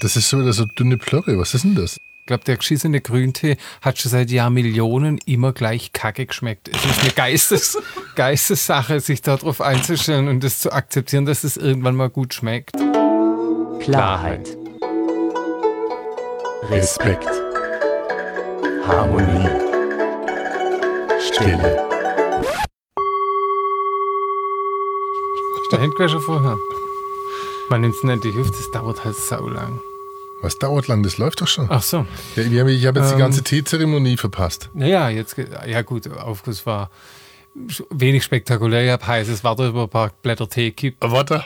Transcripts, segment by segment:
Das ist so wieder so dünne Plörre. Was ist denn das? Ich glaube, der geschissene Grüntee hat schon seit Jahrmillionen immer gleich kacke geschmeckt. Es ist eine Geistes, Geistessache, sich darauf einzustellen und das zu akzeptieren, dass es irgendwann mal gut schmeckt. Klarheit. Respekt. Harmonie. Stille. Der Handquer schon vorher. Man nimmt es nicht die Hüfte, das dauert halt sau lang. Was dauert lang? Das läuft doch schon. Ach so. Ja, ich habe jetzt die Ähm. ganze Teezeremonie verpasst. Naja, jetzt, ja gut, Aufguss war wenig spektakulär. Ich habe heißes Wasser über ein paar Blätter Tee gekippt. Äh, Warte.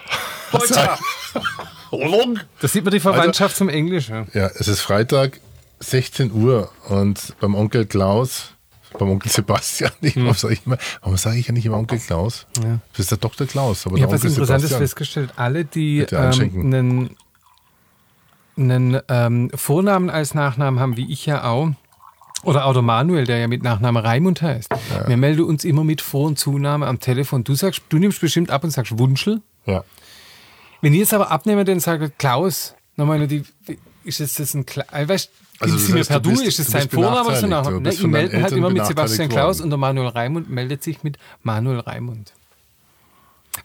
Da sieht man die Verwandtschaft zum Englischen. Ja, es ist Freitag, 16 Uhr und beim Onkel Klaus, beim Onkel Sebastian, ich, warum sage ich immer, warum sage ich ja nicht immer Onkel Klaus? Hm. Ja. Das ist der Dr. Klaus, aber Ich der habe was Interessantes festgestellt. Alle, die ähm, einen, einen ähm, Vornamen als Nachnamen haben, wie ich ja auch, oder auch der Manuel, der ja mit Nachname Raimund heißt. Wir melden uns immer mit Vor- und Zunahme am Telefon. Du sagst, du nimmst bestimmt ab und sagst Wunschel. Ja. Wenn ich jetzt aber abnehme, dann sage Klaus, nochmal, die, ist das, das ein Klaus? Weißt, Also das heißt, per du bist- ist es sein Vorname oder benachteiligt. Nachname? Ne, ich melde halt immer mit Sebastian Klaus und der Manuel Raimund meldet sich mit Manuel Raimund.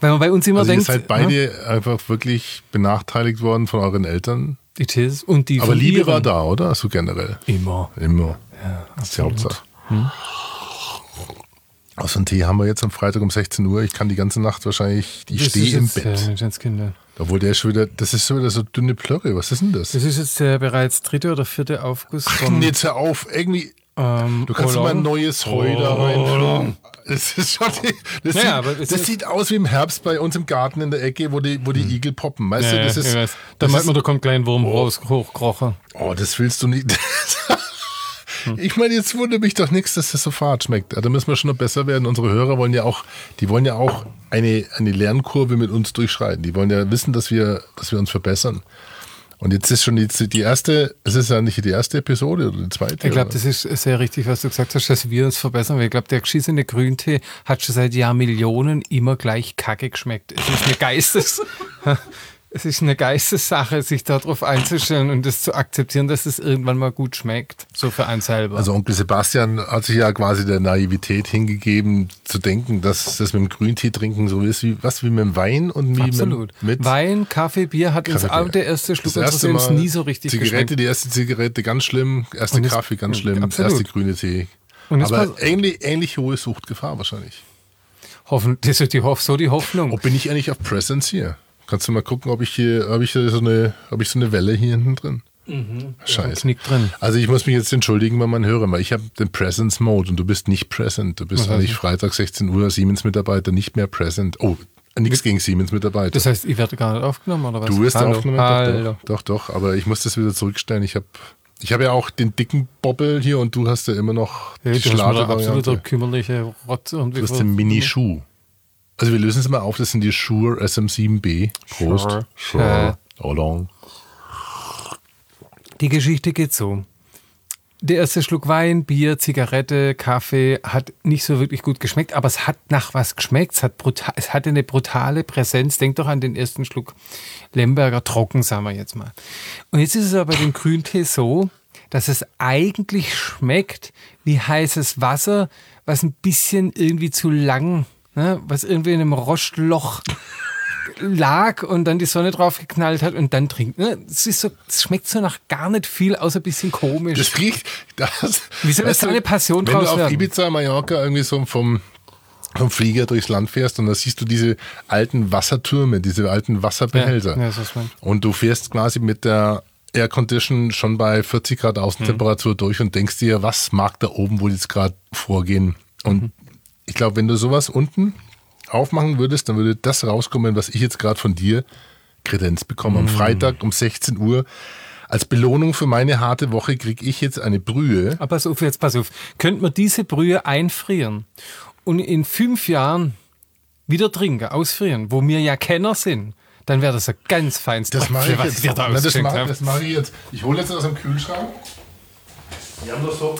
Weil man bei uns immer Also ihr denkt, seid beide einfach wirklich benachteiligt worden von euren Eltern. Ja, it is, und die Aber Liebe ihren. war da, oder? So generell. Immer. Immer. das ist die Hauptsache. Außer einen Tee haben wir jetzt am Freitag um 16 Uhr. Ich kann die ganze Nacht wahrscheinlich, ich stehe im Bett. Äh. Obwohl der ist schon wieder, das ist schon wieder so dünne Plörre. Was ist denn das? Das ist jetzt der bereits dritte oder vierte Aufguss vom Jetzt hör auf, irgendwie. Ähm, Du kannst mal ein neues Heu da rein. Das ist schon, das, Ja, sieht, das sieht aus wie im Herbst bei uns im Garten in der Ecke, wo die, wo die Igel poppen. Weißt Hm. Ja, du, das ja, ist, weiß. Da meint man, da kommt klein Wurm raus, hochkrochen. oh, das willst du nicht. Ich meine, jetzt wundert mich doch nichts, dass das so fad schmeckt. Da müssen wir schon noch besser werden. Unsere Hörer wollen ja auch, die wollen ja auch eine, eine Lernkurve mit uns durchschreiten. Die wollen ja wissen, dass wir, dass wir uns verbessern. Und jetzt ist schon die, die erste, es ist ja nicht die erste Episode oder die zweite. Ich glaube, das ist sehr richtig, was du gesagt hast, dass wir uns verbessern. Weil ich glaube, der geschissene Grüntee hat schon seit Jahrmillionen immer gleich kacke geschmeckt. Es ist eine Geistes, es ist eine Geistessache, sich darauf einzustellen und das zu akzeptieren, dass es irgendwann mal gut schmeckt. So für einen selber. Also Onkel Sebastian hat sich ja quasi der Naivität hingegeben, zu denken, dass das mit dem Grüntee trinken so ist wie was wie mit dem Wein und wie Absolut. mit, Wein, Kaffee, Bier hat uns Kaffee, auch Bier. der erste Schluck das erste Mal nie so richtig Zigarette, geschmeckt. die erste Zigarette ganz schlimm, erste jetzt- Kaffee ganz schlimm, Absolut. erste grüne Tee. Aber ähnlich, ähnlich hohe Suchtgefahr wahrscheinlich. Hoffen, das ist die Hoff, so die Hoffnung. Ob bin ich eigentlich auf Presence hier? Kannst du mal gucken, ob ich hier, ob ich so eine, ob ich so eine Welle hier hinten drin? Ein Scheiße. Knick drin. Also ich muss mich jetzt entschuldigen bei meinen Hörern, weil ich habe den Presence Mode und du bist nicht present. Du bist eigentlich? Freitag 16 Uhr Siemens-Mitarbeiter nicht mehr present. Oh, nichts gegen Siemens-Mitarbeiter. Das heißt, ich werde gar nicht aufgenommen, oder was? Du wirst Hallo. aufgenommen? Hallo. Doch, doch, doch, aber ich muss das wieder zurückstellen. Ich habe ich hab ja auch den dicken Bobbel hier und du hast ja immer noch Ja, die Schlage-Variante. absoluter kümmerliche Rotz irgendwie. Du hast den Mini-Schuh. Also wir lösen es mal auf, das sind die Shure SM7B. Prost. Shure. Shure. Oolong. Die Geschichte geht so. Der erste Schluck Wein, Bier, Zigarette, Kaffee hat nicht so wirklich gut geschmeckt, aber es hat nach was geschmeckt. Es, hat brutal, es hatte eine brutale Präsenz. Denk doch an den ersten Schluck Lemberger Trocken, sagen wir jetzt mal. Und jetzt ist es aber bei dem Grüntee so, dass es eigentlich schmeckt wie heißes Wasser, was ein bisschen irgendwie zu lang, ne, was irgendwie in einem Rostloch lag und dann die Sonne drauf geknallt hat und dann trinkt. Ne? Es, so, es schmeckt so nach gar nicht viel, außer ein bisschen komisch. Das riecht. Das, Wie soll das du, eine Passion Wenn draus du auf werden? Ibiza, Mallorca irgendwie so vom, vom Flieger durchs Land fährst und da siehst du diese alten Wassertürme, diese alten Wasserbehälter. Ja, ja, mein- Und du fährst quasi mit der Air Condition schon bei 40 Grad Außentemperatur Mhm. durch und denkst dir, was mag da oben wohl jetzt gerade vorgehen? Und Mhm. Ich glaube, wenn du sowas unten aufmachen würdest, dann würde das rauskommen, was ich jetzt gerade von dir Kredenz bekomme. Am Freitag um 16 Uhr. Als Belohnung für meine harte Woche kriege ich jetzt eine Brühe. Aber pass auf, jetzt pass auf. Könnte man diese Brühe einfrieren und in fünf Jahren wieder trinken, ausfrieren, wo wir ja Kenner sind, dann wäre das ein ganz feines Das mache ich was da Na, das mache mache ich jetzt. Ich hole jetzt aus dem Kühlschrank. Wir haben doch so.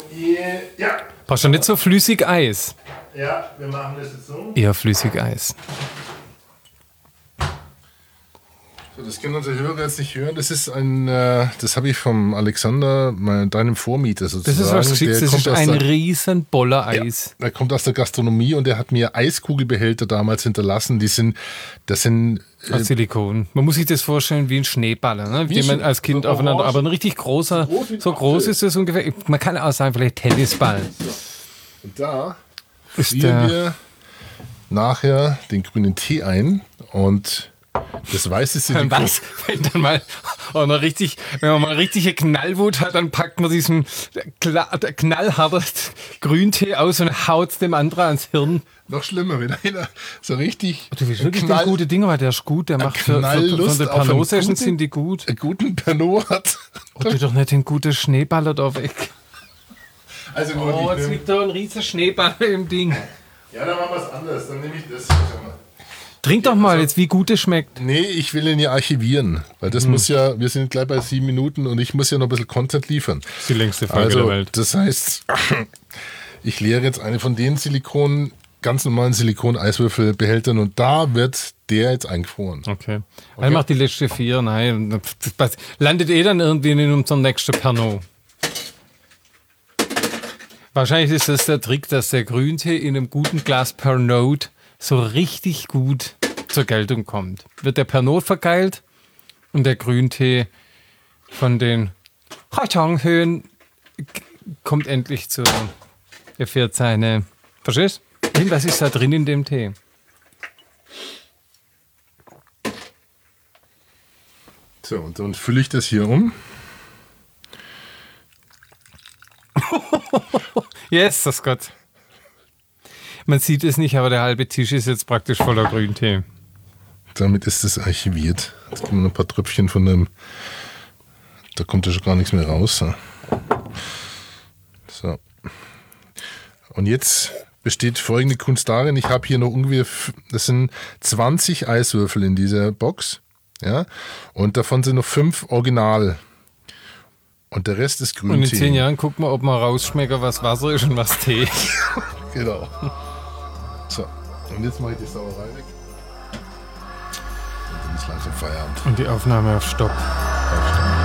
Ja, Brauchst du nicht so flüssig Eis? ja, wir machen das jetzt so. Eher flüssig Eis. Das können unsere Hörer jetzt nicht hören. Das ist ein, äh, das habe ich vom Alexander, mein, deinem Vormieter Das sozusagen. ist was Geschicks, das ist ein der- riesen Boller Eis. Er kommt aus der Gastronomie und er hat mir Eiskugelbehälter damals hinterlassen. Die sind, das sind Aus Silikon. Man muss sich das vorstellen wie ein Schneeballer, ne? Wie den man so- als Kind so aufeinander. Aber ein richtig großer, So groß so ist es ungefähr. Man kann auch sagen, vielleicht Tennisball. Und da Ist frieren wir nachher den grünen Tee ein und das weiße Silikon. Was? Wenn dann mal auch noch richtig, wenn man mal richtige Knallwut hat, dann packt man diesen knallharten Grüntee aus und haut dem anderen ans Hirn. Noch schlimmer, wenn einer so richtig Du willst wirklich Knall- gute Dinge, weil der ist gut, der macht für, für, für Pernod-Sessions sind die gut. einen guten Pernod hat. Oh, tu doch nicht den guten Schneeballer da weg. Also gut, Oh, jetzt liegt da ein riesiger Schneeballer im Ding. ja, dann machen wir es anders. Dann nehme ich das. Trink doch mal jetzt, wie gut es schmeckt. Nee, ich will ihn ja archivieren, weil Hm. das muss ja, wir sind gleich bei sieben Minuten und ich muss ja noch ein bisschen Content liefern. Das ist die längste Also, das heißt, ich leere jetzt eine von den Silikon, ganz normalen Silikon-Eiswürfelbehältern und da wird der jetzt eingefroren. Okay. Er macht die letzte vier, nein. Das passt. landet eh dann irgendwie in unserem nächsten Pernod. Wahrscheinlich ist das der Trick, dass der Grüntee in einem guten Glas Pernod so richtig gut zur Geltung kommt. Wird der Pernod vergeilt und der Grüntee von den Höhen kommt endlich zu. Er fährt seine. Verstehst? du? Was ist da drin in dem Tee? So, und dann fülle ich das hier um. Yes, das Gott. Man sieht es nicht, aber der halbe Tisch ist jetzt praktisch voller Grüntee. Damit ist das archiviert. Jetzt kommen noch ein paar Tröpfchen von dem. Da kommt ja schon gar nichts mehr raus. So. Und jetzt besteht folgende Kunst darin. Ich habe hier noch ungefähr, das sind 20 Eiswürfel in dieser Box. Ja. Und davon sind noch fünf Original. Und der Rest ist Grüntee. Und in zehn Jahren gucken wir, ob man rausschmecken, was Wasser ist und was Tee. Genau. So. Und jetzt mache ich die Sauerei weg. Und dann ist langsam Feierabend. Und die Aufnahme auf Stopp. Aufstehen.